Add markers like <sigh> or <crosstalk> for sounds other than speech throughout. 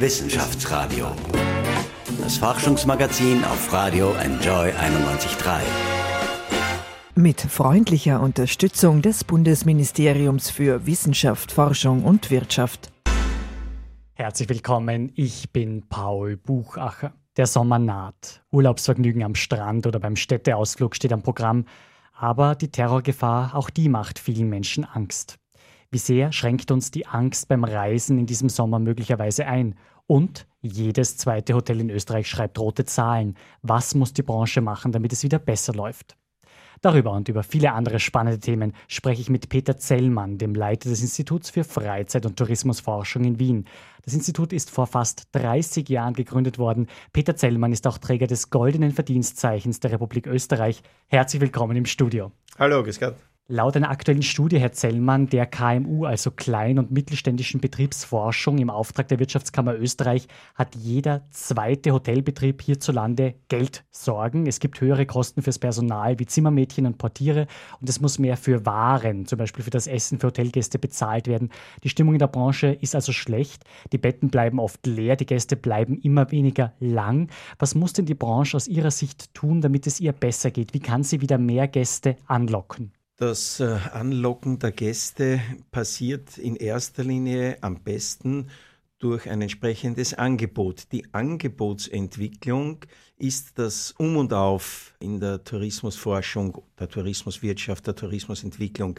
Wissenschaftsradio. Das Forschungsmagazin auf Radio Enjoy 91.3. Mit freundlicher Unterstützung des Bundesministeriums für Wissenschaft, Forschung und Wirtschaft. Herzlich willkommen, ich bin Paul Buchacher. Der Sommer naht. Urlaubsvergnügen am Strand oder beim Städteausflug steht am Programm. Aber die Terrorgefahr, auch die macht vielen Menschen Angst. Wie sehr schränkt uns die Angst beim Reisen in diesem Sommer möglicherweise ein? Und jedes zweite Hotel in Österreich schreibt rote Zahlen. Was muss die Branche machen, damit es wieder besser läuft? Darüber und über viele andere spannende Themen spreche ich mit Peter Zellmann, dem Leiter des Instituts für Freizeit- und Tourismusforschung in Wien. Das Institut ist vor fast 30 Jahren gegründet worden. Peter Zellmann ist auch Träger des Goldenen Verdienstzeichens der Republik Österreich. Herzlich willkommen im Studio. Hallo, grüß. Laut einer aktuellen Studie, Herr Zellmann, der KMU, also Klein- und Mittelständischen Betriebsforschung im Auftrag der Wirtschaftskammer Österreich, hat jeder zweite Hotelbetrieb hierzulande Geldsorgen. Es gibt höhere Kosten fürs Personal wie Zimmermädchen und Portiere und es muss mehr für Waren, zum Beispiel für das Essen für Hotelgäste bezahlt werden. Die Stimmung in der Branche ist also schlecht. Die Betten bleiben oft leer, die Gäste bleiben immer weniger lang. Was muss denn die Branche aus Ihrer Sicht tun, damit es ihr besser geht? Wie kann sie wieder mehr Gäste anlocken? Das äh, Anlocken der Gäste passiert in erster Linie am besten durch ein entsprechendes Angebot. Die Angebotsentwicklung ist das Um und Auf in der Tourismusforschung, der Tourismuswirtschaft, der Tourismusentwicklung.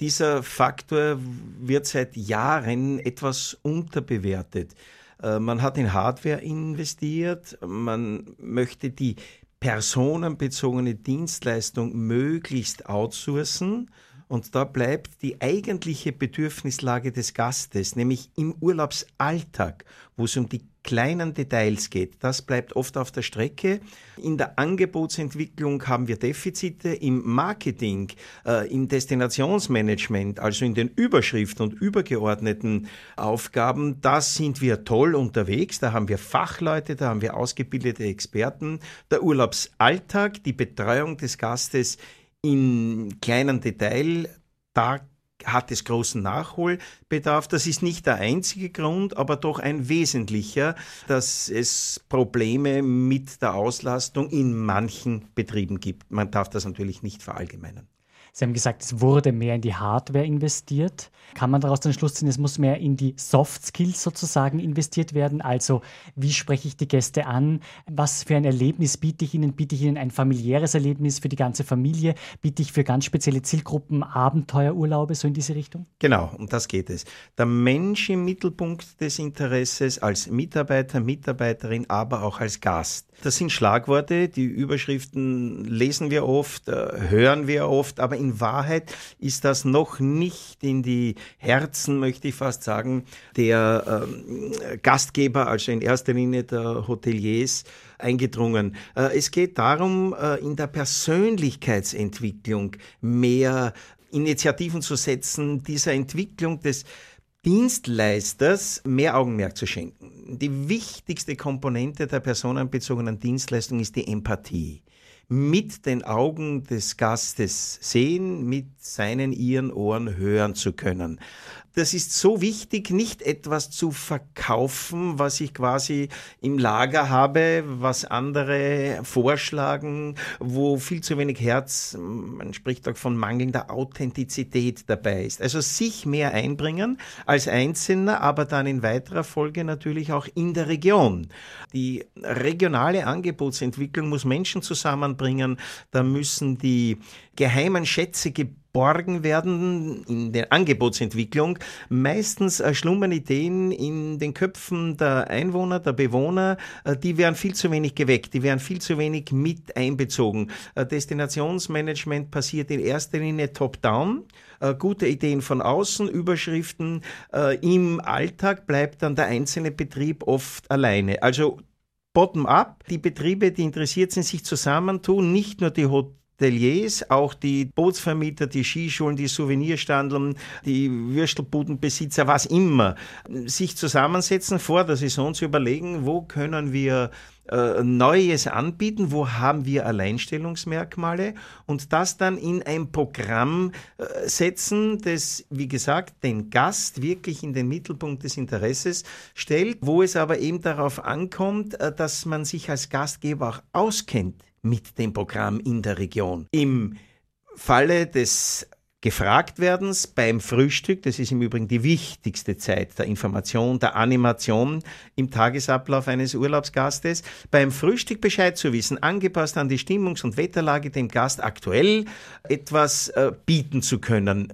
Dieser Faktor wird seit Jahren etwas unterbewertet. Äh, man hat in Hardware investiert, man möchte die personenbezogene Dienstleistung möglichst outsourcen. Und da bleibt die eigentliche Bedürfnislage des Gastes, nämlich im Urlaubsalltag, wo es um die kleinen Details geht. Das bleibt oft auf der Strecke. In der Angebotsentwicklung haben wir Defizite, im Marketing, äh, im Destinationsmanagement, also in den Überschriften und übergeordneten Aufgaben. Da sind wir toll unterwegs. Da haben wir Fachleute, da haben wir ausgebildete Experten. Der Urlaubsalltag, die Betreuung des Gastes in kleinen Detail, da hat es großen Nachholbedarf. Das ist nicht der einzige Grund, aber doch ein wesentlicher, dass es Probleme mit der Auslastung in manchen Betrieben gibt. Man darf das natürlich nicht verallgemeinern. Sie haben gesagt, es wurde mehr in die Hardware investiert. Kann man daraus den Schluss ziehen, es muss mehr in die Soft Skills sozusagen investiert werden? Also, wie spreche ich die Gäste an? Was für ein Erlebnis biete ich ihnen? Biete ich ihnen ein familiäres Erlebnis für die ganze Familie? Biete ich für ganz spezielle Zielgruppen Abenteuerurlaube, so in diese Richtung? Genau, um das geht es. Der Mensch im Mittelpunkt des Interesses als Mitarbeiter, Mitarbeiterin, aber auch als Gast. Das sind Schlagworte, die Überschriften lesen wir oft, äh, hören wir oft, aber in Wahrheit ist das noch nicht in die Herzen, möchte ich fast sagen, der äh, Gastgeber, also in erster Linie der Hoteliers, eingedrungen. Äh, es geht darum, äh, in der Persönlichkeitsentwicklung mehr Initiativen zu setzen, dieser Entwicklung des Dienstleisters mehr Augenmerk zu schenken. Die wichtigste Komponente der personenbezogenen Dienstleistung ist die Empathie. Mit den Augen des Gastes sehen, mit seinen, ihren Ohren hören zu können das ist so wichtig, nicht etwas zu verkaufen, was ich quasi im Lager habe, was andere vorschlagen, wo viel zu wenig Herz, man spricht auch von mangelnder Authentizität dabei ist. Also sich mehr einbringen als Einzelner, aber dann in weiterer Folge natürlich auch in der Region. Die regionale Angebotsentwicklung muss Menschen zusammenbringen, da müssen die geheimen Schätze geborgen werden in der Angebotsentwicklung. Meistens äh, schlummern Ideen in den Köpfen der Einwohner, der Bewohner, äh, die werden viel zu wenig geweckt, die werden viel zu wenig mit einbezogen. Äh, Destinationsmanagement passiert in erster Linie top-down. Gute Ideen von außen, Überschriften. Im Alltag bleibt dann der einzelne Betrieb oft alleine. Also bottom-up, die Betriebe, die interessiert sind, sich zusammentun, nicht nur die Hotels, Hoteliers, auch die Bootsvermieter, die Skischulen, die Souvenirstandeln, die Würstelbudenbesitzer, was immer, sich zusammensetzen, vor der Saison zu überlegen, wo können wir äh, Neues anbieten, wo haben wir Alleinstellungsmerkmale und das dann in ein Programm äh, setzen, das, wie gesagt, den Gast wirklich in den Mittelpunkt des Interesses stellt, wo es aber eben darauf ankommt, äh, dass man sich als Gastgeber auch auskennt mit dem Programm in der Region. Im Falle des gefragt werden beim Frühstück, das ist im Übrigen die wichtigste Zeit der Information, der Animation im Tagesablauf eines Urlaubsgastes, beim Frühstück Bescheid zu wissen, angepasst an die Stimmungs- und Wetterlage dem Gast aktuell etwas äh, bieten zu können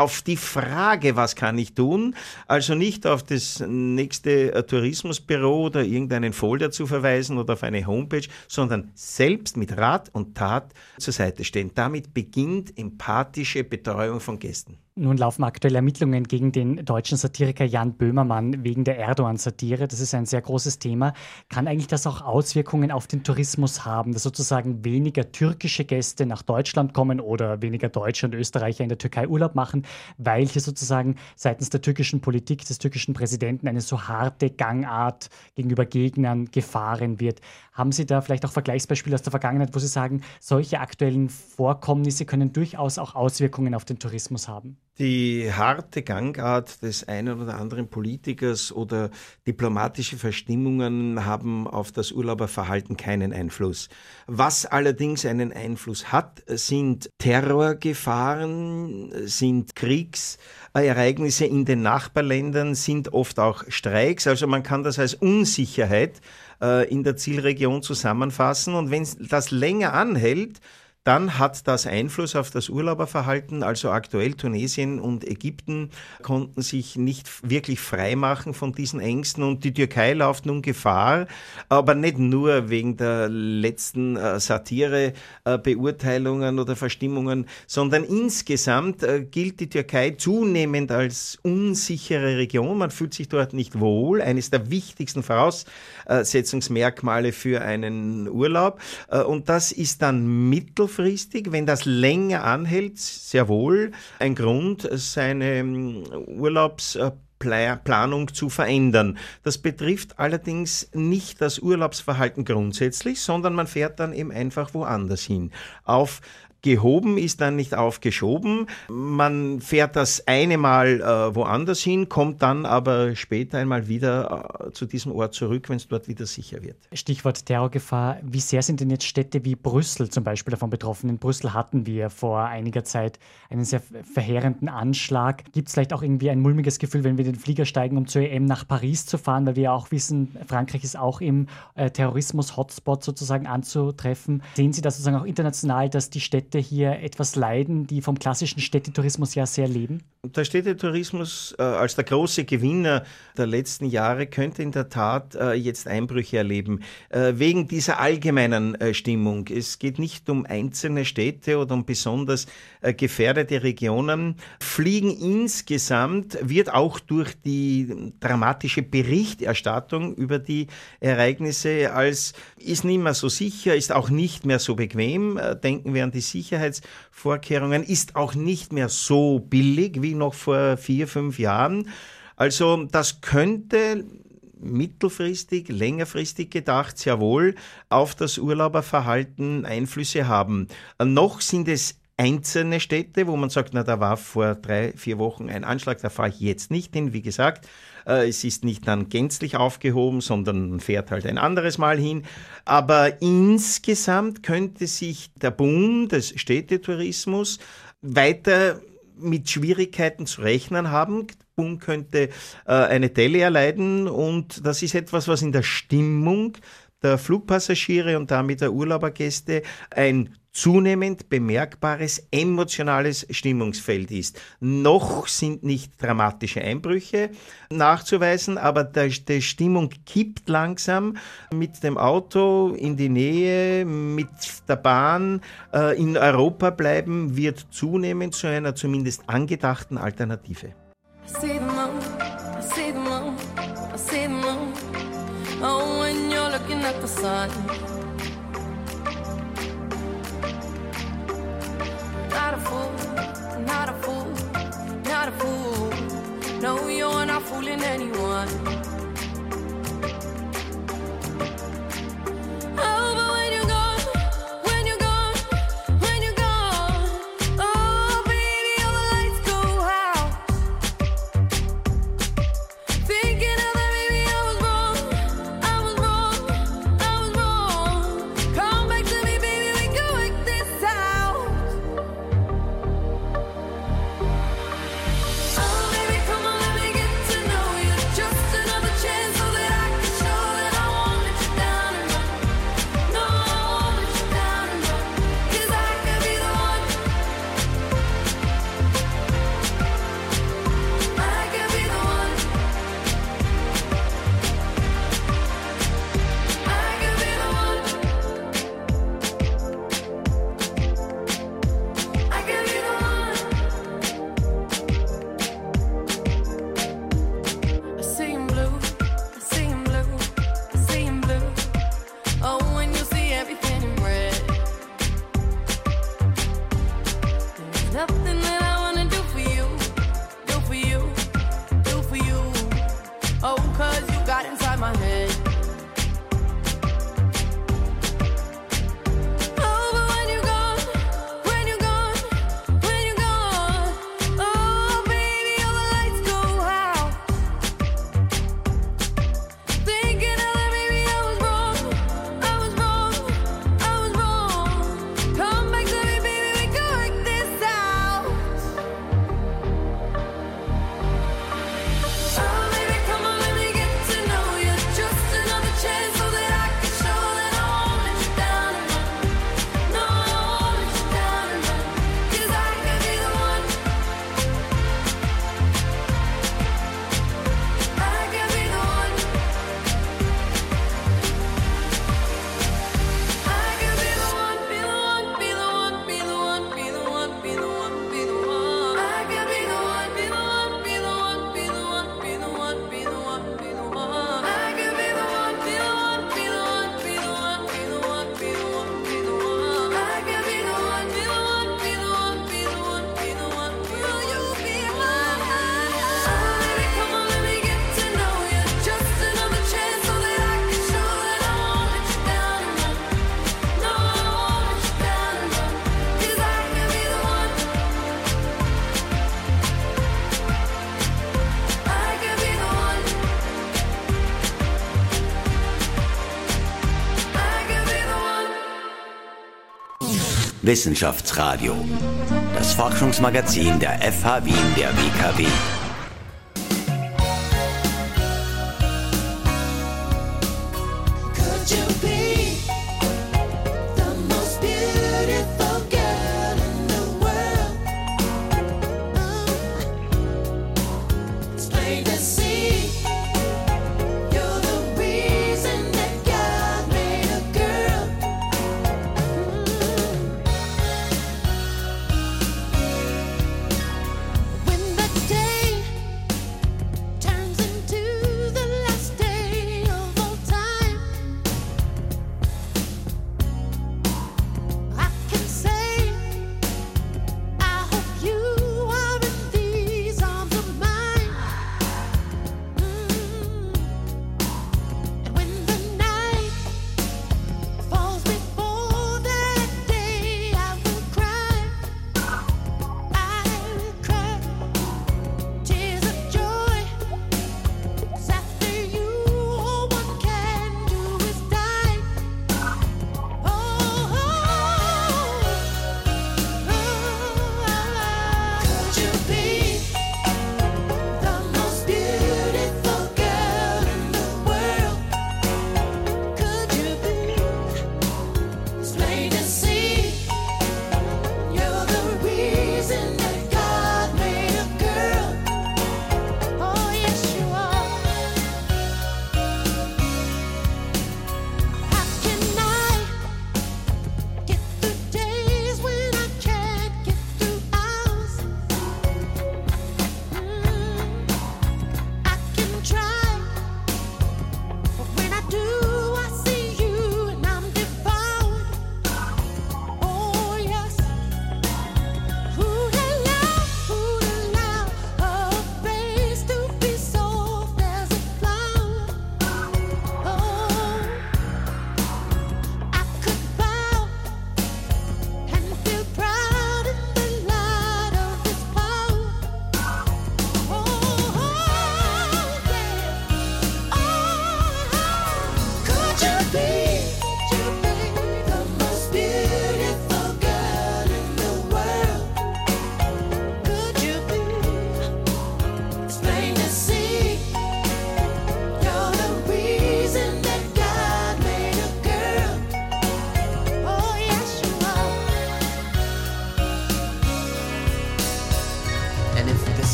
auf die Frage, was kann ich tun, also nicht auf das nächste äh, Tourismusbüro oder irgendeinen Folder zu verweisen oder auf eine Homepage, sondern selbst mit Rat und Tat zur Seite stehen. Damit beginnt empathische Betreuung von Gästen. Nun laufen aktuelle Ermittlungen gegen den deutschen Satiriker Jan Böhmermann wegen der Erdogan-Satire. Das ist ein sehr großes Thema. Kann eigentlich das auch Auswirkungen auf den Tourismus haben, dass sozusagen weniger türkische Gäste nach Deutschland kommen oder weniger Deutsche und Österreicher in der Türkei Urlaub machen, weil hier sozusagen seitens der türkischen Politik, des türkischen Präsidenten eine so harte Gangart gegenüber Gegnern gefahren wird? Haben Sie da vielleicht auch Vergleichsbeispiele aus der Vergangenheit, wo Sie sagen, solche aktuellen Vorkommnisse können durchaus auch Auswirkungen auf den Tourismus haben? Die harte Gangart des einen oder anderen Politikers oder diplomatische Verstimmungen haben auf das Urlauberverhalten keinen Einfluss. Was allerdings einen Einfluss hat, sind Terrorgefahren, sind Kriegsereignisse in den Nachbarländern, sind oft auch Streiks. Also man kann das als Unsicherheit in der Zielregion zusammenfassen. Und wenn das länger anhält, dann hat das Einfluss auf das Urlauberverhalten. Also aktuell Tunesien und Ägypten konnten sich nicht wirklich frei machen von diesen Ängsten und die Türkei läuft nun Gefahr, aber nicht nur wegen der letzten äh, Satire-Beurteilungen äh, oder Verstimmungen, sondern insgesamt äh, gilt die Türkei zunehmend als unsichere Region. Man fühlt sich dort nicht wohl. Eines der wichtigsten Voraussetzungsmerkmale für einen Urlaub. Und das ist dann mittel mittelfristig, wenn das länger anhält, sehr wohl ein Grund, seine ähm, Urlaubsplanung zu verändern. Das betrifft allerdings nicht das Urlaubsverhalten grundsätzlich, sondern man fährt dann eben einfach woanders hin. Auf Gehoben ist dann nicht aufgeschoben. Man fährt das eine Mal äh, woanders hin, kommt dann aber später einmal wieder äh, zu diesem Ort zurück, wenn es dort wieder sicher wird. Stichwort Terrorgefahr. Wie sehr sind denn jetzt Städte wie Brüssel zum Beispiel davon betroffen? In Brüssel hatten wir vor einiger Zeit einen sehr verheerenden Anschlag. Gibt es vielleicht auch irgendwie ein mulmiges Gefühl, wenn wir den Flieger steigen, um zur EM nach Paris zu fahren, weil wir ja auch wissen, Frankreich ist auch im äh, Terrorismus-Hotspot sozusagen anzutreffen. Sehen Sie das sozusagen auch international, dass die Städte Städte hier etwas leiden, die vom klassischen Städtetourismus ja sehr leben? Der Städtetourismus äh, als der große Gewinner der letzten Jahre könnte in der Tat äh, jetzt Einbrüche erleben, äh, wegen dieser allgemeinen äh, Stimmung. Es geht nicht um einzelne Städte oder um besonders äh, gefährdete Regionen. Fliegen insgesamt wird auch durch die dramatische Berichterstattung über die Ereignisse als ist nicht mehr so sicher, ist auch nicht mehr so bequem. Äh, denken wir an die Sicherheitsvorkehrungen, ist auch nicht mehr so billig wie noch vor vier, fünf Jahren. Also das könnte mittelfristig, längerfristig gedacht, sehr wohl auf das Urlauberverhalten Einflüsse haben. Noch sind es einzelne Städte, wo man sagt, na, da war vor drei, vier Wochen ein Anschlag, da fahre ich jetzt nicht hin. Wie gesagt, es ist nicht dann gänzlich aufgehoben, sondern fährt halt ein anderes Mal hin. Aber insgesamt könnte sich der Boom des Städtetourismus weiter mit Schwierigkeiten zu rechnen haben. Boom könnte äh, eine Delle erleiden und das ist etwas, was in der Stimmung der Flugpassagiere und damit der Urlaubergäste ein zunehmend bemerkbares emotionales Stimmungsfeld ist. Noch sind nicht dramatische Einbrüche nachzuweisen, aber die Stimmung kippt langsam mit dem Auto in die Nähe, mit der Bahn äh, in Europa bleiben, wird zunehmend zu einer zumindest angedachten Alternative. Oh, No, you're not fooling anyone. Wissenschaftsradio, das Forschungsmagazin der FH Wien der WKW.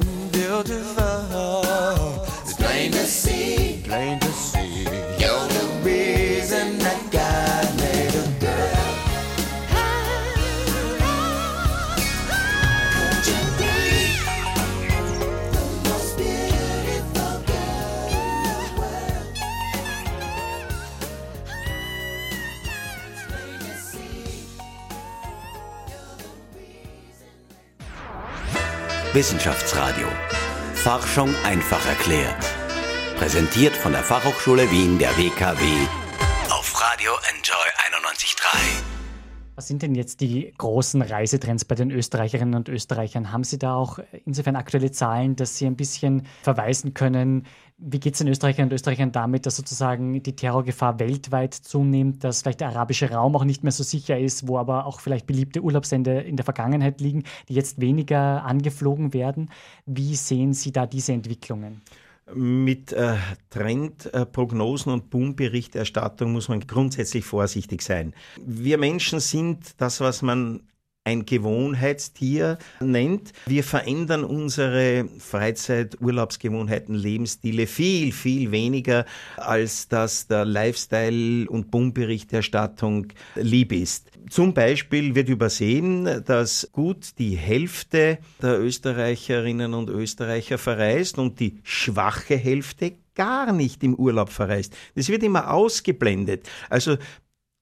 on the other side. Wissenschaftsradio. Forschung einfach erklärt. Präsentiert von der Fachhochschule Wien der WKW auf Radio Enjoy 91.3. Was sind denn jetzt die großen Reisetrends bei den Österreicherinnen und Österreichern? Haben Sie da auch insofern aktuelle Zahlen, dass Sie ein bisschen verweisen können? Wie geht es den Österreicherinnen und Österreichern damit, dass sozusagen die Terrorgefahr weltweit zunimmt, dass vielleicht der arabische Raum auch nicht mehr so sicher ist, wo aber auch vielleicht beliebte Urlaubsende in der Vergangenheit liegen, die jetzt weniger angeflogen werden? Wie sehen Sie da diese Entwicklungen? Mit äh, Trendprognosen und Boomberichterstattung muss man grundsätzlich vorsichtig sein. Wir Menschen sind das, was man ein Gewohnheitstier nennt. Wir verändern unsere Freizeit, Urlaubsgewohnheiten, Lebensstile viel, viel weniger, als das der Lifestyle- und Boomberichterstattung lieb ist. Zum Beispiel wird übersehen, dass gut die Hälfte der Österreicherinnen und Österreicher verreist und die schwache Hälfte gar nicht im Urlaub verreist. Das wird immer ausgeblendet. Also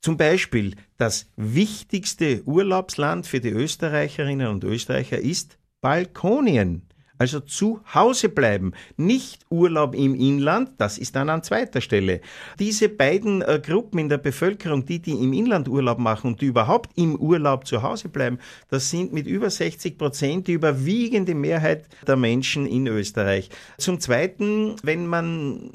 zum Beispiel das wichtigste Urlaubsland für die Österreicherinnen und Österreicher ist Balkonien. Also zu Hause bleiben, nicht Urlaub im Inland, das ist dann an zweiter Stelle. Diese beiden äh, Gruppen in der Bevölkerung, die, die im Inland Urlaub machen und die überhaupt im Urlaub zu Hause bleiben, das sind mit über 60 Prozent die überwiegende Mehrheit der Menschen in Österreich. Zum Zweiten, wenn man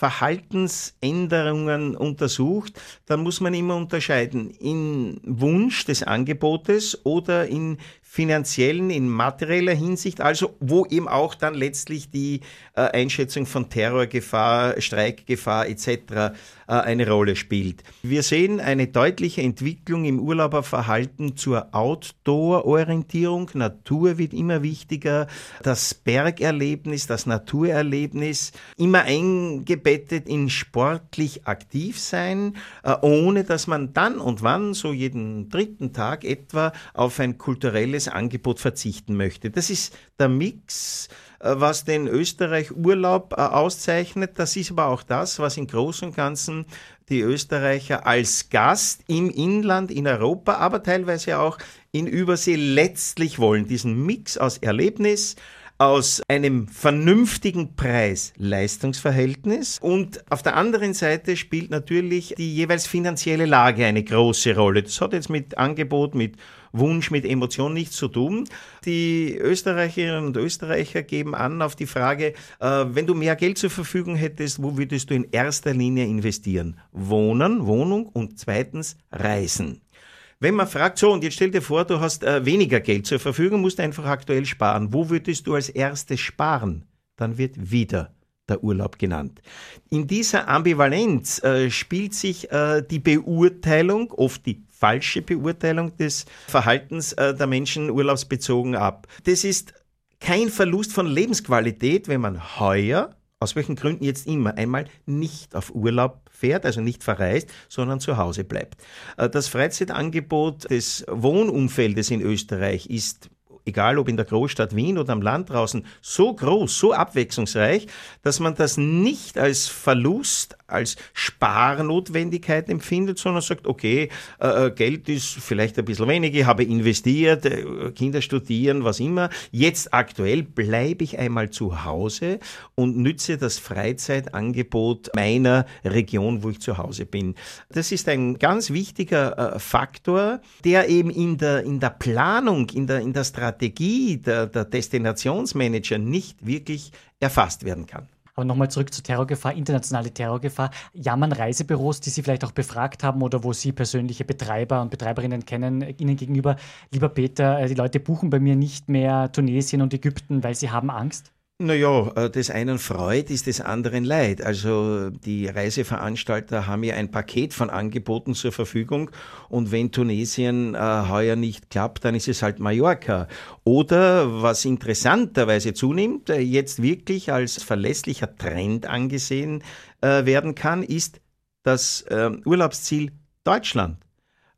Verhaltensänderungen untersucht, dann muss man immer unterscheiden in Wunsch des Angebotes oder in finanziellen, in materieller Hinsicht, also wo eben auch dann letztlich die äh, Einschätzung von Terrorgefahr, Streikgefahr etc. Äh, eine Rolle spielt. Wir sehen eine deutliche Entwicklung im Urlauberverhalten zur Outdoor-Orientierung. Natur wird immer wichtiger, das Bergerlebnis, das Naturerlebnis, immer eingebettet in sportlich aktiv sein, äh, ohne dass man dann und wann, so jeden dritten Tag etwa, auf ein kulturelles Angebot verzichten möchte. Das ist der Mix, äh, was den Österreich-Urlaub äh, auszeichnet. Das ist aber auch das, was im Großen und Ganzen die Österreicher als Gast im Inland, in Europa, aber teilweise auch in Übersee letztlich wollen. Diesen Mix aus Erlebnis, aus einem vernünftigen Preis-Leistungsverhältnis und auf der anderen Seite spielt natürlich die jeweils finanzielle Lage eine große Rolle. Das hat jetzt mit Angebot, mit Wunsch, mit Emotion nichts zu tun. Die Österreicherinnen und Österreicher geben an auf die Frage, äh, wenn du mehr Geld zur Verfügung hättest, wo würdest du in erster Linie investieren? Wohnen, Wohnung und zweitens Reisen. Wenn man fragt, so und jetzt stell dir vor, du hast äh, weniger Geld zur Verfügung, musst einfach aktuell sparen. Wo würdest du als erstes sparen? Dann wird wieder der Urlaub genannt. In dieser Ambivalenz äh, spielt sich äh, die Beurteilung, oft die falsche Beurteilung des Verhaltens äh, der Menschen urlaubsbezogen ab. Das ist kein Verlust von Lebensqualität, wenn man heuer, aus welchen Gründen jetzt immer, einmal nicht auf Urlaub fährt, also nicht verreist, sondern zu Hause bleibt. Äh, Das Freizeitangebot des Wohnumfeldes in Österreich ist egal ob in der Großstadt Wien oder am Land draußen, so groß, so abwechslungsreich, dass man das nicht als Verlust, als Sparnotwendigkeit empfindet, sondern sagt, okay, äh, äh, Geld ist vielleicht ein bisschen wenig, ich habe investiert, äh, Kinder studieren, was immer. Jetzt aktuell bleibe ich einmal zu Hause und nütze das Freizeitangebot meiner Region, wo ich zu Hause bin. Das ist ein ganz wichtiger Faktor, der eben in der, in der Planung, in der, in der Strategie der, der Destinationsmanager nicht wirklich erfasst werden kann. Aber nochmal zurück zur Terrorgefahr, internationale Terrorgefahr. Jammern Reisebüros, die Sie vielleicht auch befragt haben oder wo Sie persönliche Betreiber und Betreiberinnen kennen, Ihnen gegenüber, lieber Peter, äh, die Leute buchen bei mir nicht mehr Tunesien und Ägypten, weil sie haben Angst? Naja, äh, des einen Freud ist des anderen Leid. Also die Reiseveranstalter haben ja ein Paket von Angeboten zur Verfügung und wenn Tunesien äh, heuer nicht klappt, dann ist es halt Mallorca. Oder was interessanterweise zunimmt, äh, jetzt wirklich als verlässlicher Trend angesehen äh, werden kann, ist das äh, Urlaubsziel Deutschland.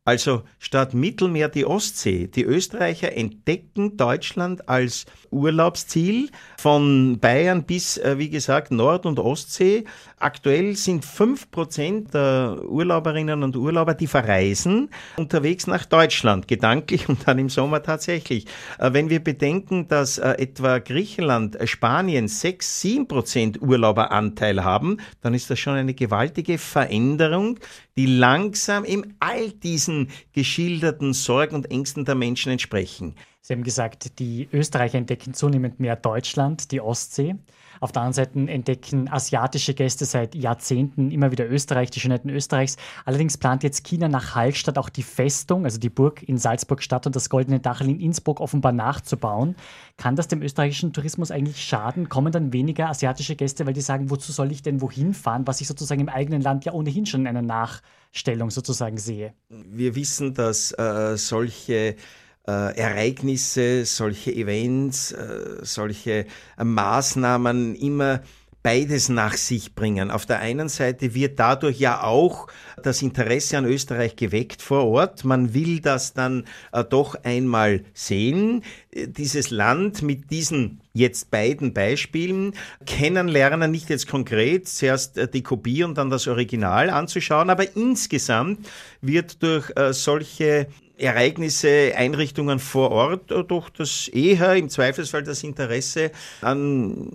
Also statt Mittelmeer die Ostsee. Die Österreicher entdecken Deutschland als Urlaubsziel von Bayern bis, äh, wie gesagt, Nord- und Ostsee. Aktuell sind fünf Prozent der Urlauberinnen und Urlauber, die verreisen, unterwegs nach Deutschland, gedanklich <laughs> und dann im Sommer tatsächlich. Äh, Wenn wir bedenken, dass äh, etwa Griechenland, Spanien sechs, sieben Prozent Urlauberanteil haben, dann ist das schon eine gewaltige Veränderung, die langsam in all diesen geschilderten Sorgen und Ängsten der Menschen entsprechen. Sie haben gesagt, die Österreicher entdecken zunehmend mehr Deutschland, die Ostsee. Auf der anderen Seite entdecken asiatische Gäste seit Jahrzehnten immer wieder Österreich, die Schönheiten Österreichs. Allerdings plant jetzt China nach Hallstatt auch die Festung, also die Burg in Salzburg-Stadt und das Goldene Dachel in Innsbruck offenbar nachzubauen. Kann das dem österreichischen Tourismus eigentlich schaden? Kommen dann weniger asiatische Gäste, weil die sagen, wozu soll ich denn wohin fahren, was ich sozusagen im eigenen Land ja ohnehin schon in einer Nachstellung sozusagen sehe? Wir wissen, dass äh, solche äh, Ereignisse, solche Events, äh, solche äh, Maßnahmen immer beides nach sich bringen. Auf der einen Seite wird dadurch ja auch das Interesse an Österreich geweckt vor Ort. Man will das dann äh, doch einmal sehen. Äh, Dieses Land mit diesen jetzt beiden Beispielen kennenlernen, nicht jetzt konkret, zuerst äh, die Kopie und dann das Original anzuschauen, aber insgesamt wird durch äh, solche Ereignisse, Einrichtungen vor Ort äh, durch das eher im Zweifelsfall das Interesse an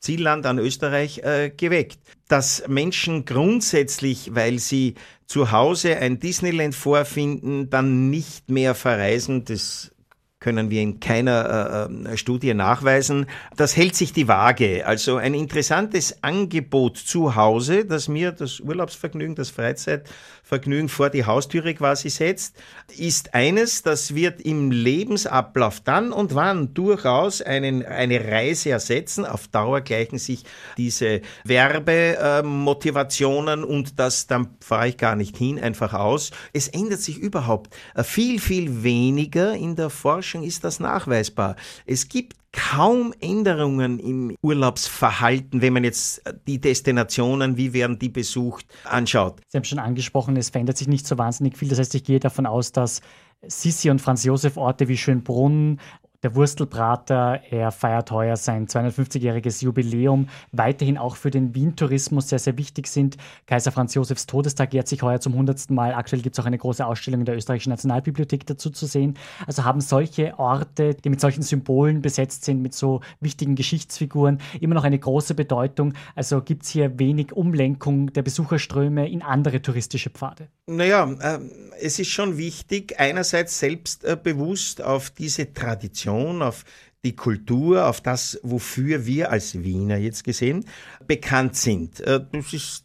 Zielland, an Österreich äh, geweckt. Dass Menschen grundsätzlich, weil sie zu Hause ein Disneyland vorfinden, dann nicht mehr verreisen, das können wir in keiner äh, äh, Studie nachweisen. Das hält sich die Waage. Also ein interessantes Angebot zu Hause, das mir das Urlaubsvergnügen, das Freizeitvergnügen vor die Haustüre quasi setzt, ist eines, das wird im Lebensablauf dann und wann durchaus einen, eine Reise ersetzen. Auf Dauer gleichen sich diese Werbemotivationen und das, dann fahre ich gar nicht hin, einfach aus. Es ändert sich überhaupt äh, viel, viel weniger in der Forschung ist das nachweisbar. Es gibt kaum Änderungen im Urlaubsverhalten, wenn man jetzt die Destinationen, wie werden die besucht, anschaut. Sie haben schon angesprochen, es verändert sich nicht so wahnsinnig viel. Das heißt, ich gehe davon aus, dass Sissi und Franz Josef Orte wie Schönbrunn der Wurstelbrater, er feiert heuer sein 250-jähriges Jubiläum, weiterhin auch für den Wien-Tourismus sehr, sehr wichtig sind. Kaiser Franz Josefs Todestag jährt sich heuer zum 100. Mal. Aktuell gibt es auch eine große Ausstellung in der Österreichischen Nationalbibliothek dazu zu sehen. Also haben solche Orte, die mit solchen Symbolen besetzt sind, mit so wichtigen Geschichtsfiguren, immer noch eine große Bedeutung. Also gibt es hier wenig Umlenkung der Besucherströme in andere touristische Pfade. Naja, äh, es ist schon wichtig, einerseits selbstbewusst auf diese Tradition, auf die Kultur, auf das, wofür wir als Wiener jetzt gesehen bekannt sind. Äh, Das ist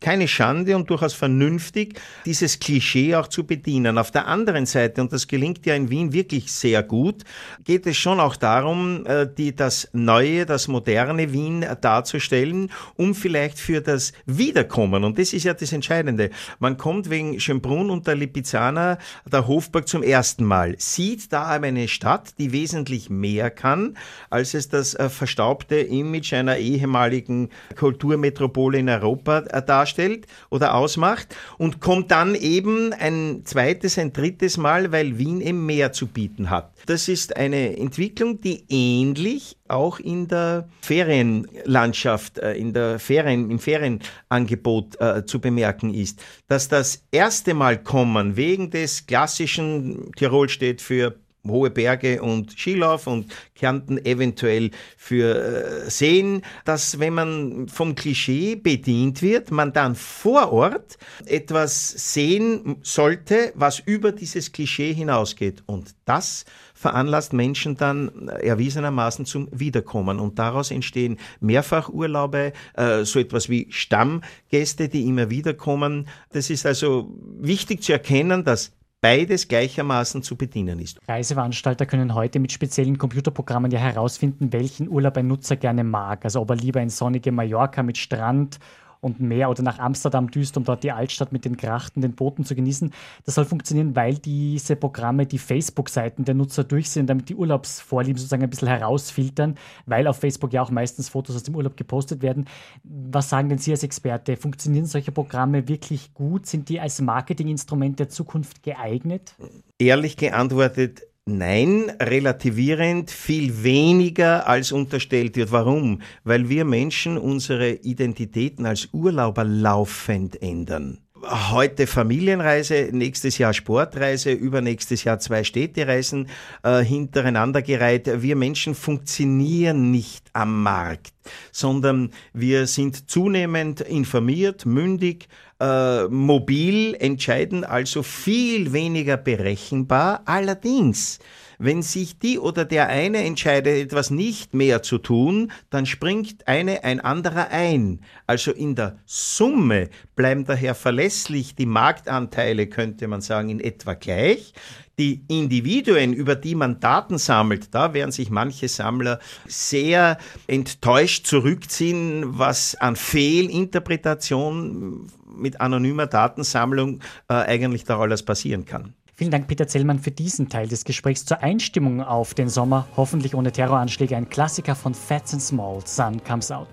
keine Schande und durchaus vernünftig, dieses Klischee auch zu bedienen. Auf der anderen Seite, und das gelingt ja in Wien wirklich sehr gut, geht es schon auch darum, äh, die, das neue, das moderne Wien darzustellen, um vielleicht für das Wiederkommen, und das ist ja das Entscheidende, man kommt wegen Schönbrunn und der Lipizzaner, der Hofburg zum ersten Mal, sieht da eine Stadt, die wesentlich mehr kann, als es das äh, verstaubte Image einer ehemaligen Kulturmetropole in Europa äh, darstellt oder ausmacht und kommt dann eben ein zweites, ein drittes Mal, weil Wien eben mehr zu bieten hat. Das ist eine Entwicklung, die ähnlich auch in der Ferienlandschaft, äh, in der Ferien, im Ferienangebot äh, zu bemerken ist, dass das erste Mal kommen wegen des klassischen Tirol steht für hohe Berge und Skilauf und Kärnten eventuell für äh, Seen, dass wenn man vom Klischee bedient wird, man dann vor Ort etwas sehen sollte, was über dieses Klischee hinausgeht. Und das veranlasst Menschen dann erwiesenermaßen zum Wiederkommen. Und daraus entstehen Mehrfachurlaube, äh, so etwas wie Stammgäste, die immer wiederkommen. Das ist also wichtig zu erkennen, dass beides gleichermaßen zu bedienen ist. Reiseveranstalter können heute mit speziellen Computerprogrammen ja herausfinden, welchen Urlaub ein Nutzer gerne mag. Also ob er lieber in sonnige Mallorca mit Strand und Meer oder nach Amsterdam düst, um dort die Altstadt mit den Grachten, den Booten zu genießen. Das soll funktionieren, weil diese Programme die Facebook-Seiten der Nutzer durchsehen, damit die Urlaubsvorlieben sozusagen ein bisschen herausfiltern, weil auf Facebook ja auch meistens Fotos aus dem Urlaub gepostet werden. Was sagen denn Sie als Experte? Funktionieren solche Programme wirklich gut? Sind die als Marketinginstrument der Zukunft geeignet? Ehrlich geantwortet, Nein, relativierend viel weniger als unterstellt wird. Warum? Weil wir Menschen unsere Identitäten als Urlauber laufend ändern. Heute Familienreise, nächstes Jahr Sportreise, übernächstes Jahr zwei Städtereisen äh, hintereinander gereiht. Wir Menschen funktionieren nicht am Markt, sondern wir sind zunehmend informiert, mündig, äh, mobil, entscheiden also viel weniger berechenbar. Allerdings, wenn sich die oder der eine entscheidet, etwas nicht mehr zu tun, dann springt eine ein anderer ein. Also in der Summe bleiben daher verlässlich die Marktanteile, könnte man sagen, in etwa gleich. Die Individuen, über die man Daten sammelt, da werden sich manche Sammler sehr enttäuscht zurückziehen, was an Fehlinterpretation mit anonymer Datensammlung äh, eigentlich da alles passieren kann. Vielen Dank, Peter Zellmann, für diesen Teil des Gesprächs zur Einstimmung auf den Sommer. Hoffentlich ohne Terroranschläge. Ein Klassiker von Fats and Small, Sun Comes Out.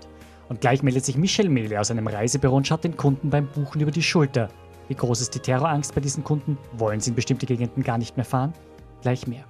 Und gleich meldet sich Michel Mehle aus einem Reisebüro und schaut den Kunden beim Buchen über die Schulter. Wie groß ist die Terrorangst bei diesen Kunden? Wollen sie in bestimmte Gegenden gar nicht mehr fahren? Gleich mehr.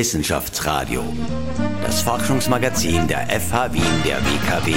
Wissenschaftsradio. Das Forschungsmagazin der FH Wien der WKW.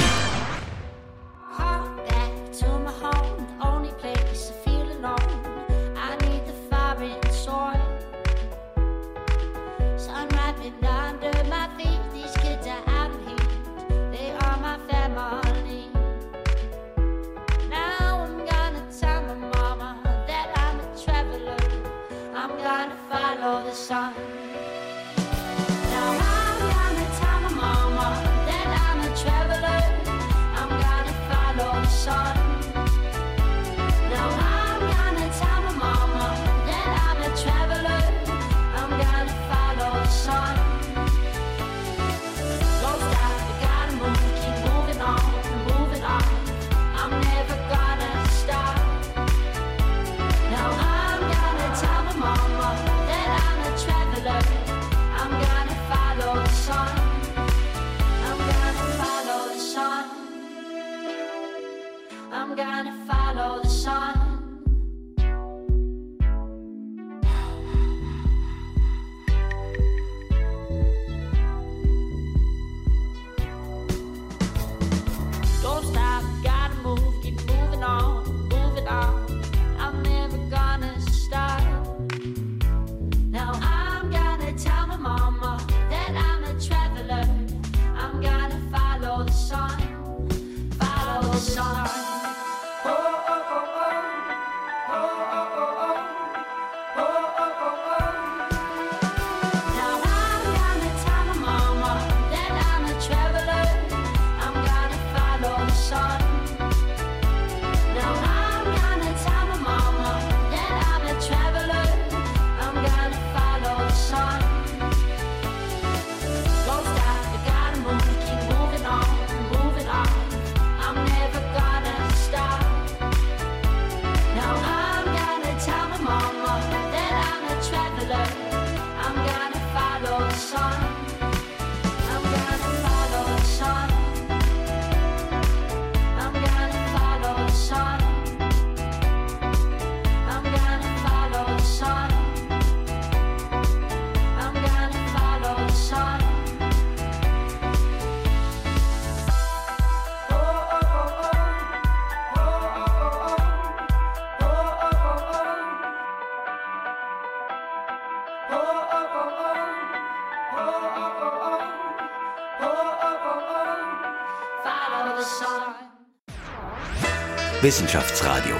Wissenschaftsradio.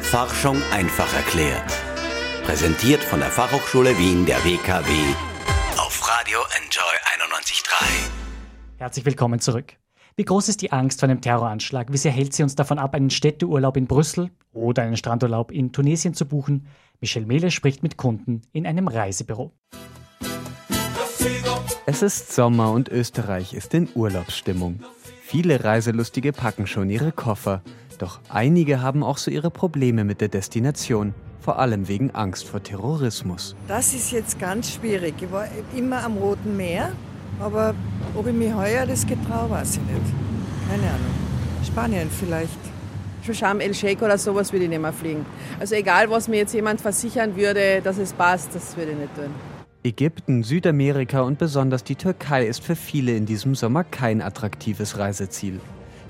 Forschung einfach erklärt. Präsentiert von der Fachhochschule Wien der WKW. Auf Radio Enjoy 91.3. Herzlich willkommen zurück. Wie groß ist die Angst vor einem Terroranschlag? Wie sehr hält sie uns davon ab, einen Städteurlaub in Brüssel oder einen Strandurlaub in Tunesien zu buchen? Michel Mehle spricht mit Kunden in einem Reisebüro. Es ist Sommer und Österreich ist in Urlaubsstimmung. Viele Reiselustige packen schon ihre Koffer. Doch einige haben auch so ihre Probleme mit der Destination. Vor allem wegen Angst vor Terrorismus. Das ist jetzt ganz schwierig. Ich war immer am Roten Meer, aber ob ich mich heuer das getraue, weiß ich nicht. Keine Ahnung. Spanien vielleicht. Für Sharm el Sheikh oder sowas würde ich nicht mehr fliegen. Also egal, was mir jetzt jemand versichern würde, dass es passt, das würde ich nicht tun. Ägypten, Südamerika und besonders die Türkei ist für viele in diesem Sommer kein attraktives Reiseziel.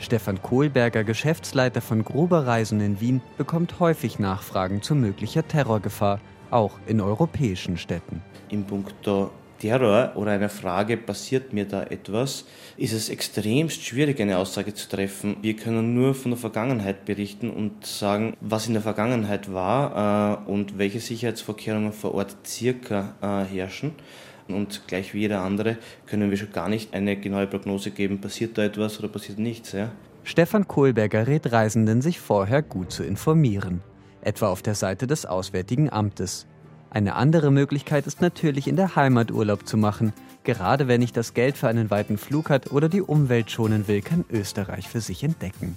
Stefan Kohlberger, Geschäftsleiter von Gruber Reisen in Wien, bekommt häufig Nachfragen zu möglicher Terrorgefahr, auch in europäischen Städten. in puncto Terror oder einer Frage, passiert mir da etwas, ist es extremst schwierig, eine Aussage zu treffen. Wir können nur von der Vergangenheit berichten und sagen, was in der Vergangenheit war äh, und welche Sicherheitsvorkehrungen vor Ort circa äh, herrschen. Und gleich wie jeder andere können wir schon gar nicht eine genaue Prognose geben, passiert da etwas oder passiert nichts. Ja? Stefan Kohlberger rät Reisenden, sich vorher gut zu informieren, etwa auf der Seite des Auswärtigen Amtes. Eine andere Möglichkeit ist natürlich in der Heimat Urlaub zu machen. Gerade wer nicht das Geld für einen weiten Flug hat oder die Umwelt schonen will, kann Österreich für sich entdecken.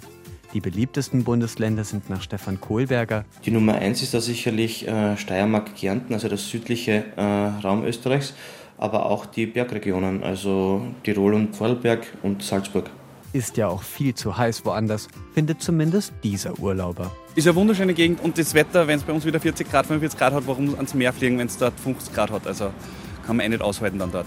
Die beliebtesten Bundesländer sind nach Stefan Kohlberger Die Nummer eins ist da sicherlich äh, Steiermark-Kärnten, also das südliche äh, Raum Österreichs, aber auch die Bergregionen, also Tirol und Vorarlberg und Salzburg. ist ja auch viel zu heiß woanders, findet zumindest dieser Urlauber. Ist eine wunderschöne Gegend und das Wetter, wenn es bei uns wieder 40 Grad, 45 Grad hat, warum ans Meer fliegen, wenn es dort 50 Grad hat? Also kann man eh nicht aushalten dann dort.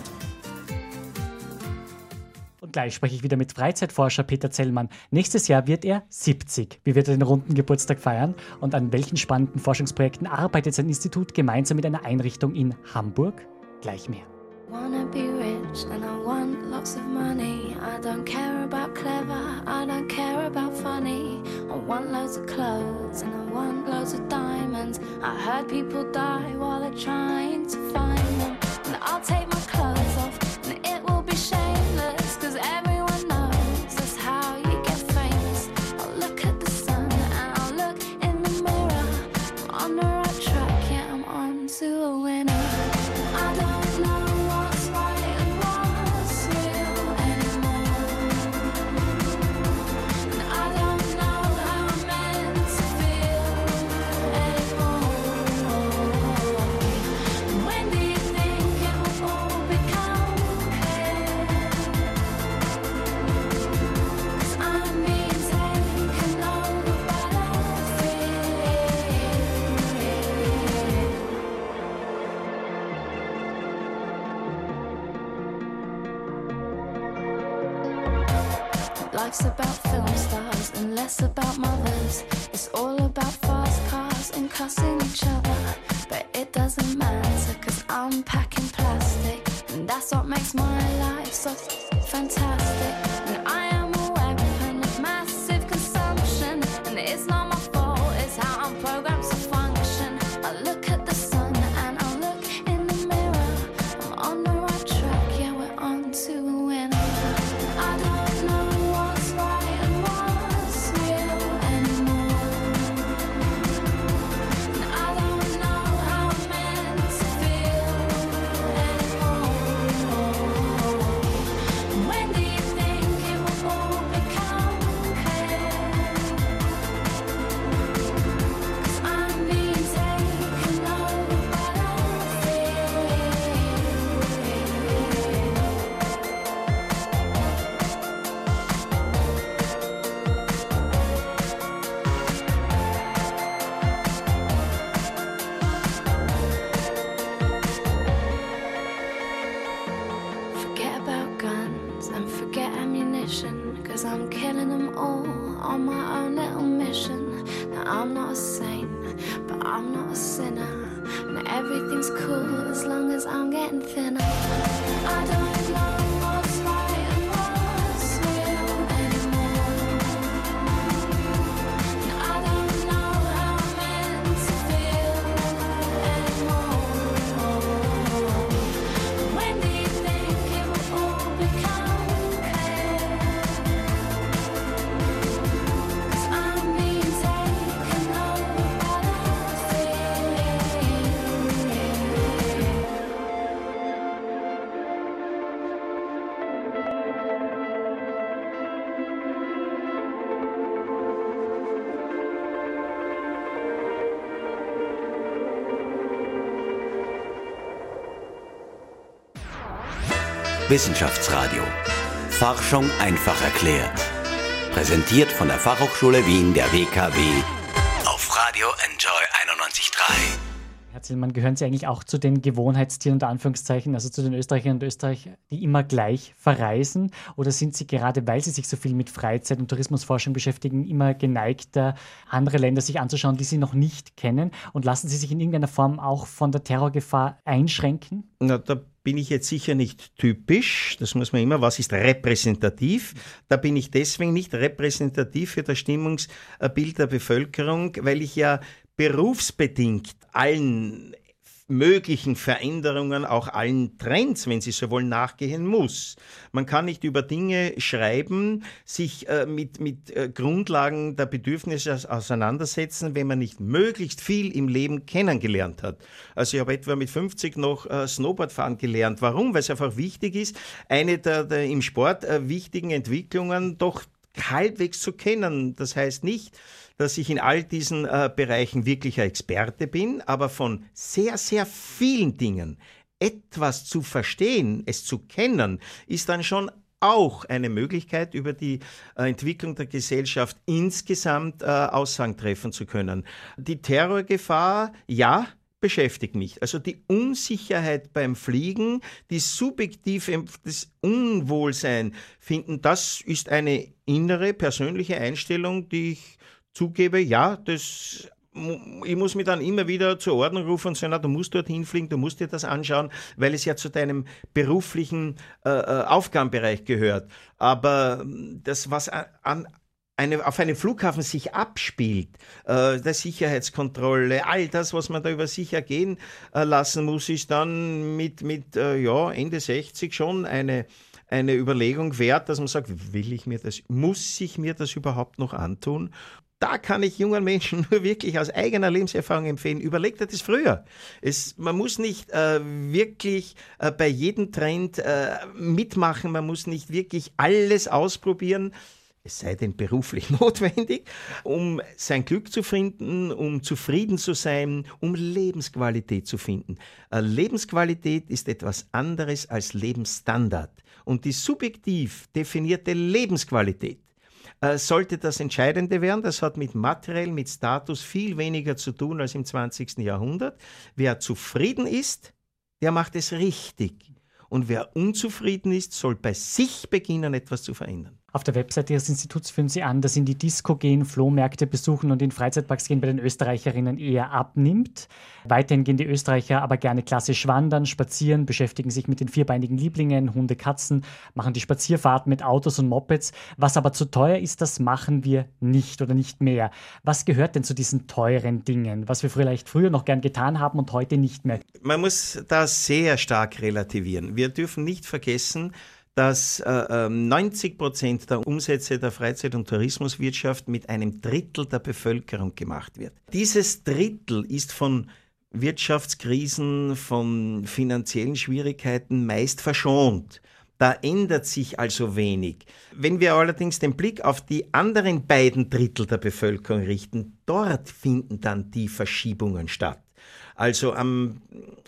Gleich spreche ich wieder mit Freizeitforscher Peter Zellmann. Nächstes Jahr wird er 70. Wie wird er den runden Geburtstag feiern? Und an welchen spannenden Forschungsprojekten arbeitet sein Institut gemeinsam mit einer Einrichtung in Hamburg? Gleich mehr. Wanna be rich and I want lots of money. I don't care about clever, I don't care about funny. I want loads of clothes and I want loads of diamonds. I heard people die while they're trying to find them. And I'll take my clothes I'm on Life's about film stars and less about mothers. It's all about fast cars and cussing each other. But it doesn't matter cause I'm packing plastic. And that's what makes my life so fantastic. And I Wissenschaftsradio. Forschung einfach erklärt. Präsentiert von der Fachhochschule Wien der WKW auf Radio Enjoy 91.3. Herr Zillmann, gehören Sie eigentlich auch zu den Gewohnheitstieren unter Anführungszeichen, also zu den Österreichern und Österreichern, die immer gleich verreisen? Oder sind Sie gerade, weil Sie sich so viel mit Freizeit- und Tourismusforschung beschäftigen, immer geneigter, andere Länder sich anzuschauen, die Sie noch nicht kennen? Und lassen Sie sich in irgendeiner Form auch von der Terrorgefahr einschränken? Na, da bin ich jetzt sicher nicht typisch. Das muss man immer. Was ist repräsentativ? Da bin ich deswegen nicht repräsentativ für das Stimmungsbild der Bevölkerung, weil ich ja berufsbedingt allen möglichen Veränderungen, auch allen Trends, wenn Sie so wollen, nachgehen muss. Man kann nicht über Dinge schreiben, sich äh, mit, mit äh, Grundlagen der Bedürfnisse aus- auseinandersetzen, wenn man nicht möglichst viel im Leben kennengelernt hat. Also ich habe etwa mit 50 noch äh, Snowboardfahren gelernt. Warum? Weil es einfach wichtig ist, eine der, der im Sport äh, wichtigen Entwicklungen doch halbwegs zu kennen. Das heißt nicht, dass ich in all diesen äh, Bereichen wirklicher Experte bin, aber von sehr, sehr vielen Dingen etwas zu verstehen, es zu kennen, ist dann schon auch eine Möglichkeit, über die äh, Entwicklung der Gesellschaft insgesamt äh, Aussagen treffen zu können. Die Terrorgefahr, ja, beschäftigt mich. Also die Unsicherheit beim Fliegen, die subjektive, das Unwohlsein finden, das ist eine innere, persönliche Einstellung, die ich zugebe, ja, das ich muss mich dann immer wieder zur Ordnung rufen und sagen, na, du musst dorthin fliegen, du musst dir das anschauen, weil es ja zu deinem beruflichen äh, äh Aufgabenbereich gehört. Aber das, was an, eine, auf einem Flughafen sich abspielt, äh, der Sicherheitskontrolle, all das, was man da über sich ergehen äh, lassen muss, ist dann mit, mit äh, ja, Ende 60 schon eine, eine Überlegung wert, dass man sagt, will ich mir das, muss ich mir das überhaupt noch antun? Da kann ich jungen Menschen <laughs> nur wirklich aus eigener Lebenserfahrung empfehlen, überlegt euch das früher. Es, man muss nicht äh, wirklich äh, bei jedem Trend äh, mitmachen, man muss nicht wirklich alles ausprobieren, es sei denn beruflich <laughs> notwendig, um sein Glück zu finden, um zufrieden zu sein, um Lebensqualität zu finden. Äh, Lebensqualität ist etwas anderes als Lebensstandard. Und die subjektiv definierte Lebensqualität äh, sollte das Entscheidende werden. Das hat mit materiell, mit Status viel weniger zu tun als im 20. Jahrhundert. Wer zufrieden ist, der macht es richtig. Und wer unzufrieden ist, soll bei sich beginnen, etwas zu verändern. Auf der Webseite Ihres Instituts führen Sie an, dass in die Disco gehen, Flohmärkte besuchen und in Freizeitparks gehen bei den Österreicherinnen eher abnimmt. Weiterhin gehen die Österreicher aber gerne klassisch wandern, spazieren, beschäftigen sich mit den vierbeinigen Lieblingen, Hunde, Katzen, machen die Spazierfahrten mit Autos und Mopeds. Was aber zu teuer ist, das machen wir nicht oder nicht mehr. Was gehört denn zu diesen teuren Dingen, was wir vielleicht früher noch gern getan haben und heute nicht mehr? Man muss das sehr stark relativieren. Wir dürfen nicht vergessen, dass äh, 90 ähm, Prozent der Umsätze der Freizeit- und Tourismuswirtschaft mit einem Drittel der Bevölkerung gemacht wird. Dieses Drittel ist von Wirtschaftskrisen, von finanziellen Schwierigkeiten meist verschont. Da ändert sich also wenig. Wenn wir allerdings den Blick auf die anderen beiden Drittel der Bevölkerung richten, dort finden dann die Verschiebungen statt. Also am,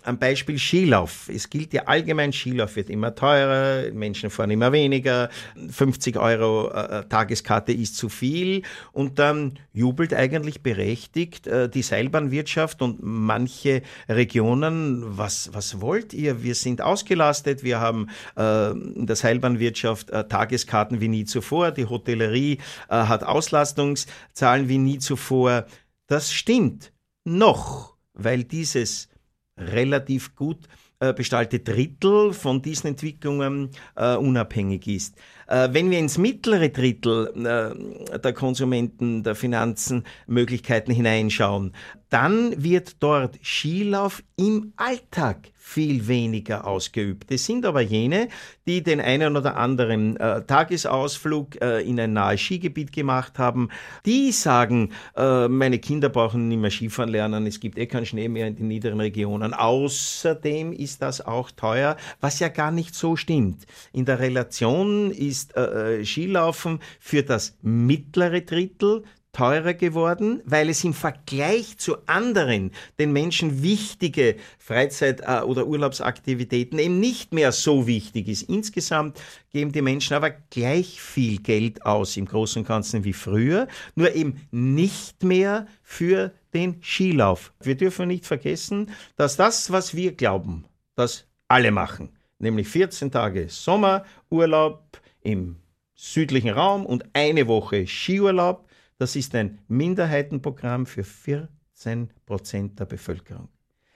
am Beispiel Skilauf. Es gilt ja allgemein, Skilauf wird immer teurer, Menschen fahren immer weniger, 50 Euro äh, Tageskarte ist zu viel und dann jubelt eigentlich berechtigt äh, die Seilbahnwirtschaft und manche Regionen, was, was wollt ihr? Wir sind ausgelastet, wir haben äh, in der Seilbahnwirtschaft äh, Tageskarten wie nie zuvor, die Hotellerie äh, hat Auslastungszahlen wie nie zuvor. Das stimmt. Noch weil dieses relativ gut äh, bestaltete Drittel von diesen Entwicklungen äh, unabhängig ist. Äh, wenn wir ins mittlere Drittel äh, der Konsumenten, der Finanzenmöglichkeiten hineinschauen, dann wird dort Skilauf im Alltag viel weniger ausgeübt. Es sind aber jene, die den einen oder anderen äh, Tagesausflug äh, in ein nahes Skigebiet gemacht haben, die sagen, äh, meine Kinder brauchen nicht mehr Skifahren lernen, es gibt eh keinen Schnee mehr in den niederen Regionen. Außerdem ist das auch teuer, was ja gar nicht so stimmt. In der Relation ist äh, äh, Skilaufen für das mittlere Drittel teurer geworden, weil es im Vergleich zu anderen den Menschen wichtige Freizeit- äh, oder Urlaubsaktivitäten eben nicht mehr so wichtig ist. Insgesamt geben die Menschen aber gleich viel Geld aus im Großen und Ganzen wie früher, nur eben nicht mehr für den Skilauf. Wir dürfen nicht vergessen, dass das, was wir glauben, das alle machen, nämlich 14 Tage Sommerurlaub im südlichen Raum und eine Woche Skiurlaub, das ist ein Minderheitenprogramm für 14 Prozent der Bevölkerung.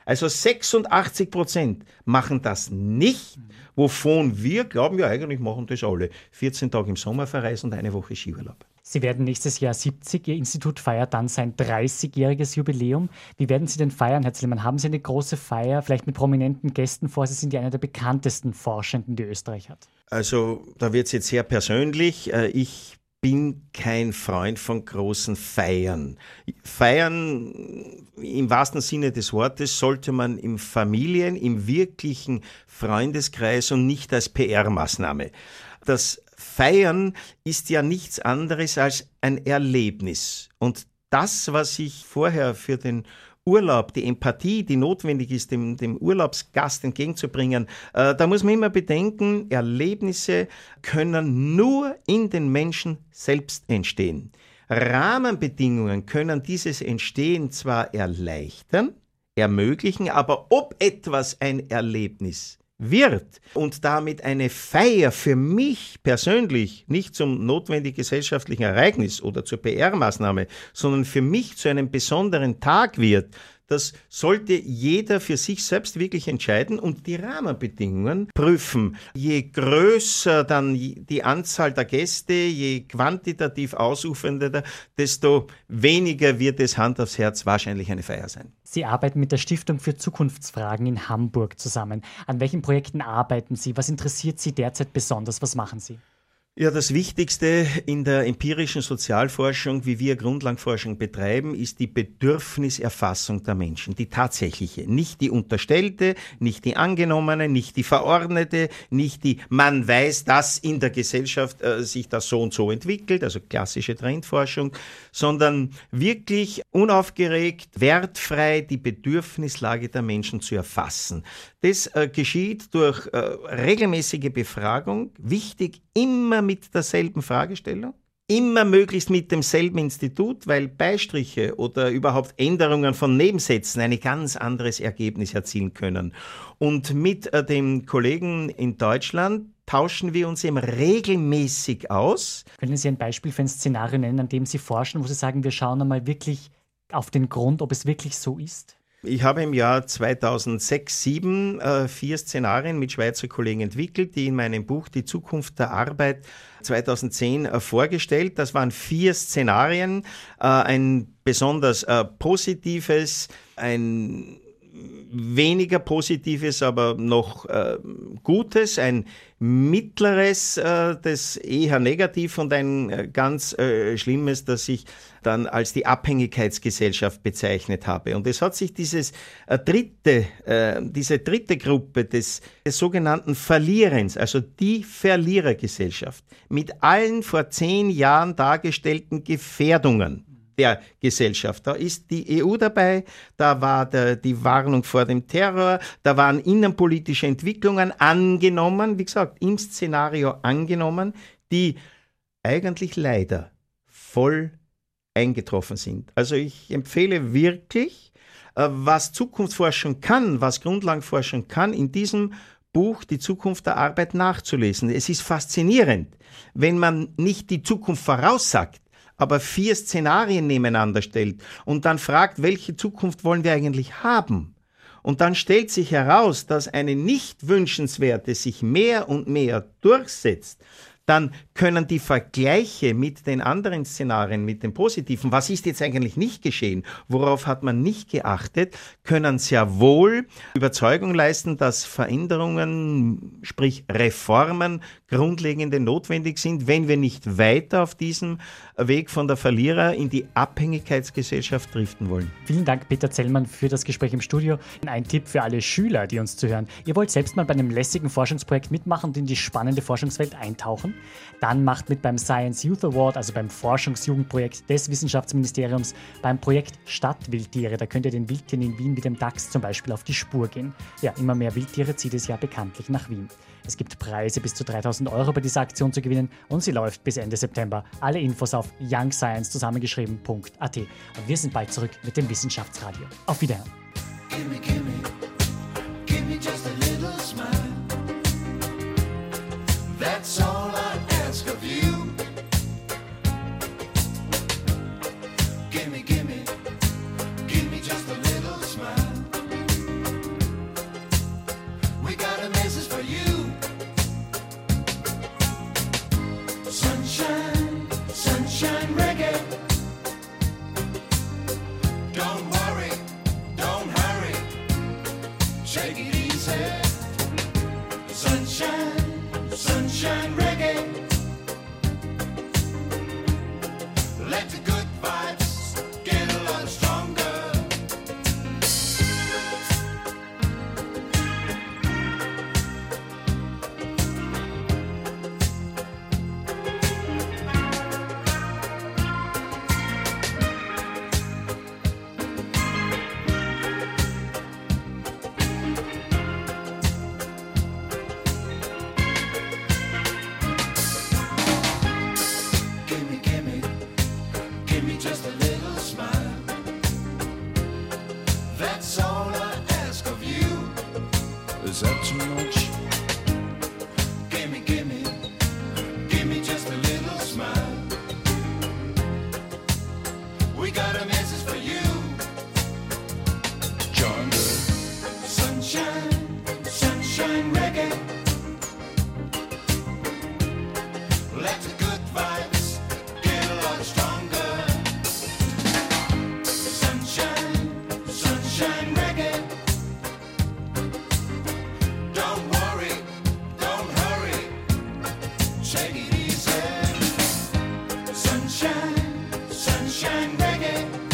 Also 86 Prozent machen das nicht, wovon wir glauben, ja eigentlich machen das alle. 14 Tage im Sommer verreisen und eine Woche Skiurlaub. Sie werden nächstes Jahr 70. Ihr Institut feiert dann sein 30-jähriges Jubiläum. Wie werden Sie denn feiern, Herr Zillemann? Haben Sie eine große Feier, vielleicht mit prominenten Gästen vor? Sie sind ja einer der bekanntesten Forschenden, die Österreich hat. Also da wird es jetzt sehr persönlich. Äh, ich bin kein Freund von großen Feiern. Feiern im wahrsten Sinne des Wortes sollte man im Familien, im wirklichen Freundeskreis und nicht als PR-Maßnahme. Das Feiern ist ja nichts anderes als ein Erlebnis. Und das, was ich vorher für den Urlaub, die Empathie, die notwendig ist, dem, dem Urlaubsgast entgegenzubringen, äh, da muss man immer bedenken, Erlebnisse können nur in den Menschen selbst entstehen. Rahmenbedingungen können dieses Entstehen zwar erleichtern, ermöglichen, aber ob etwas ein Erlebnis wird. Und damit eine Feier für mich persönlich nicht zum notwendig gesellschaftlichen Ereignis oder zur PR-Maßnahme, sondern für mich zu einem besonderen Tag wird, das sollte jeder für sich selbst wirklich entscheiden und die Rahmenbedingungen prüfen. Je größer dann die Anzahl der Gäste, je quantitativ ausufernder, desto weniger wird es Hand aufs Herz wahrscheinlich eine Feier sein. Sie arbeiten mit der Stiftung für Zukunftsfragen in Hamburg zusammen. An welchen Projekten arbeiten Sie? Was interessiert Sie derzeit besonders? Was machen Sie? Ja, das Wichtigste in der empirischen Sozialforschung, wie wir Grundlagenforschung betreiben, ist die Bedürfniserfassung der Menschen, die tatsächliche, nicht die unterstellte, nicht die angenommene, nicht die verordnete, nicht die man weiß, dass in der Gesellschaft äh, sich das so und so entwickelt, also klassische Trendforschung, sondern wirklich unaufgeregt, wertfrei die Bedürfnislage der Menschen zu erfassen. Das äh, geschieht durch äh, regelmäßige Befragung, wichtig immer mit derselben Fragestellung, immer möglichst mit demselben Institut, weil Beistriche oder überhaupt Änderungen von Nebensätzen ein ganz anderes Ergebnis erzielen können. Und mit äh, dem Kollegen in Deutschland tauschen wir uns eben regelmäßig aus. Können Sie ein Beispiel für ein Szenario nennen, an dem Sie forschen, wo Sie sagen, wir schauen einmal wirklich auf den Grund, ob es wirklich so ist? Ich habe im Jahr 2006, 2007 äh, vier Szenarien mit Schweizer Kollegen entwickelt, die in meinem Buch Die Zukunft der Arbeit 2010 äh, vorgestellt. Das waren vier Szenarien, äh, ein besonders äh, positives, ein weniger positives, aber noch äh, gutes, ein mittleres, äh, das eher negativ und ein äh, ganz äh, schlimmes, das ich dann als die Abhängigkeitsgesellschaft bezeichnet habe. Und es hat sich dieses äh, dritte, äh, diese dritte Gruppe des, des sogenannten Verlierens, also die Verlierergesellschaft, mit allen vor zehn Jahren dargestellten Gefährdungen der Gesellschaft. Da ist die EU dabei, da war der, die Warnung vor dem Terror, da waren innenpolitische Entwicklungen angenommen, wie gesagt, im Szenario angenommen, die eigentlich leider voll eingetroffen sind. Also ich empfehle wirklich, äh, was Zukunftsforschung kann, was Grundlagenforschung kann, in diesem Buch Die Zukunft der Arbeit nachzulesen. Es ist faszinierend, wenn man nicht die Zukunft voraussagt, aber vier Szenarien nebeneinander stellt und dann fragt, welche Zukunft wollen wir eigentlich haben? Und dann stellt sich heraus, dass eine nicht wünschenswerte sich mehr und mehr durchsetzt, dann können die Vergleiche mit den anderen Szenarien, mit den positiven, was ist jetzt eigentlich nicht geschehen, worauf hat man nicht geachtet, können sehr wohl Überzeugung leisten, dass Veränderungen, sprich Reformen, grundlegende notwendig sind, wenn wir nicht weiter auf diesem Weg von der Verlierer in die Abhängigkeitsgesellschaft driften wollen. Vielen Dank, Peter Zellmann, für das Gespräch im Studio. Ein Tipp für alle Schüler, die uns zuhören. Ihr wollt selbst mal bei einem lässigen Forschungsprojekt mitmachen und in die spannende Forschungswelt eintauchen? Dann macht mit beim Science Youth Award, also beim Forschungsjugendprojekt des Wissenschaftsministeriums, beim Projekt Stadtwildtiere. Da könnt ihr den Wildtieren in Wien wie dem Dachs zum Beispiel auf die Spur gehen. Ja, immer mehr Wildtiere zieht es ja bekanntlich nach Wien. Es gibt Preise bis zu 3000 Euro bei dieser Aktion zu gewinnen und sie läuft bis Ende September. Alle Infos auf youngscience zusammengeschrieben.at. Und wir sind bald zurück mit dem Wissenschaftsradio. Auf Wiederhören. Gimme, gimme, gimme That's all I Russian reggae.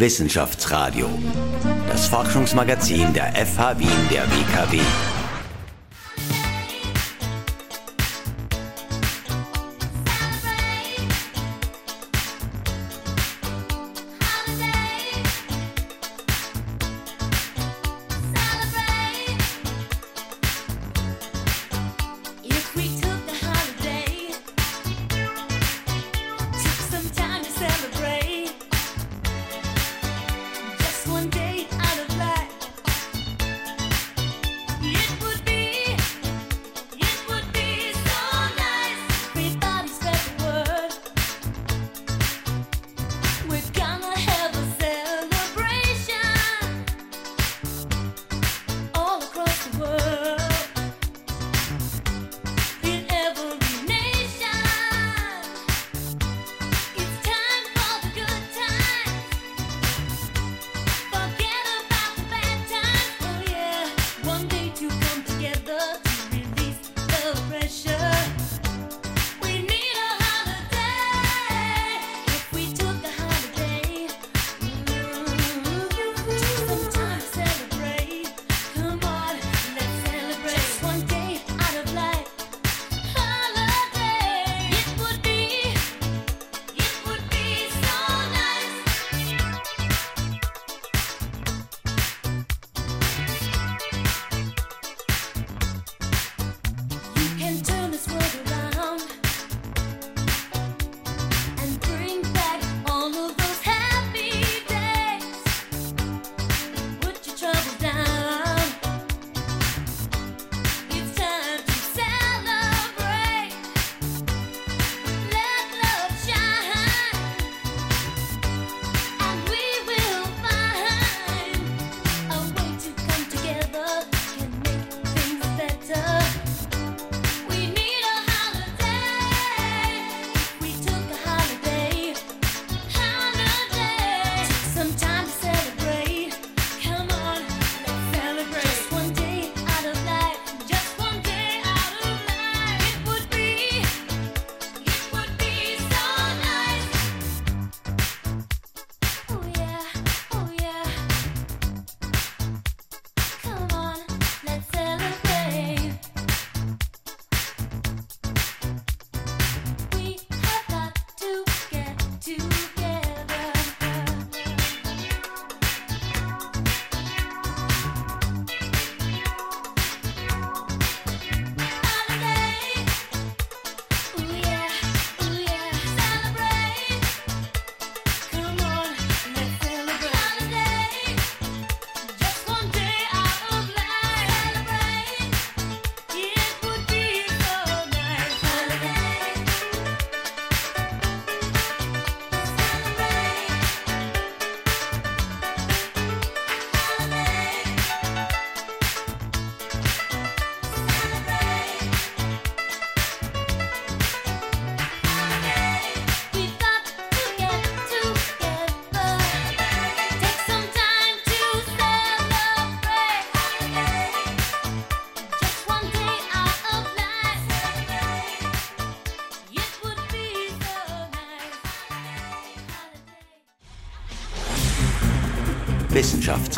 Wissenschaftsradio, das Forschungsmagazin der FH Wien der WKW.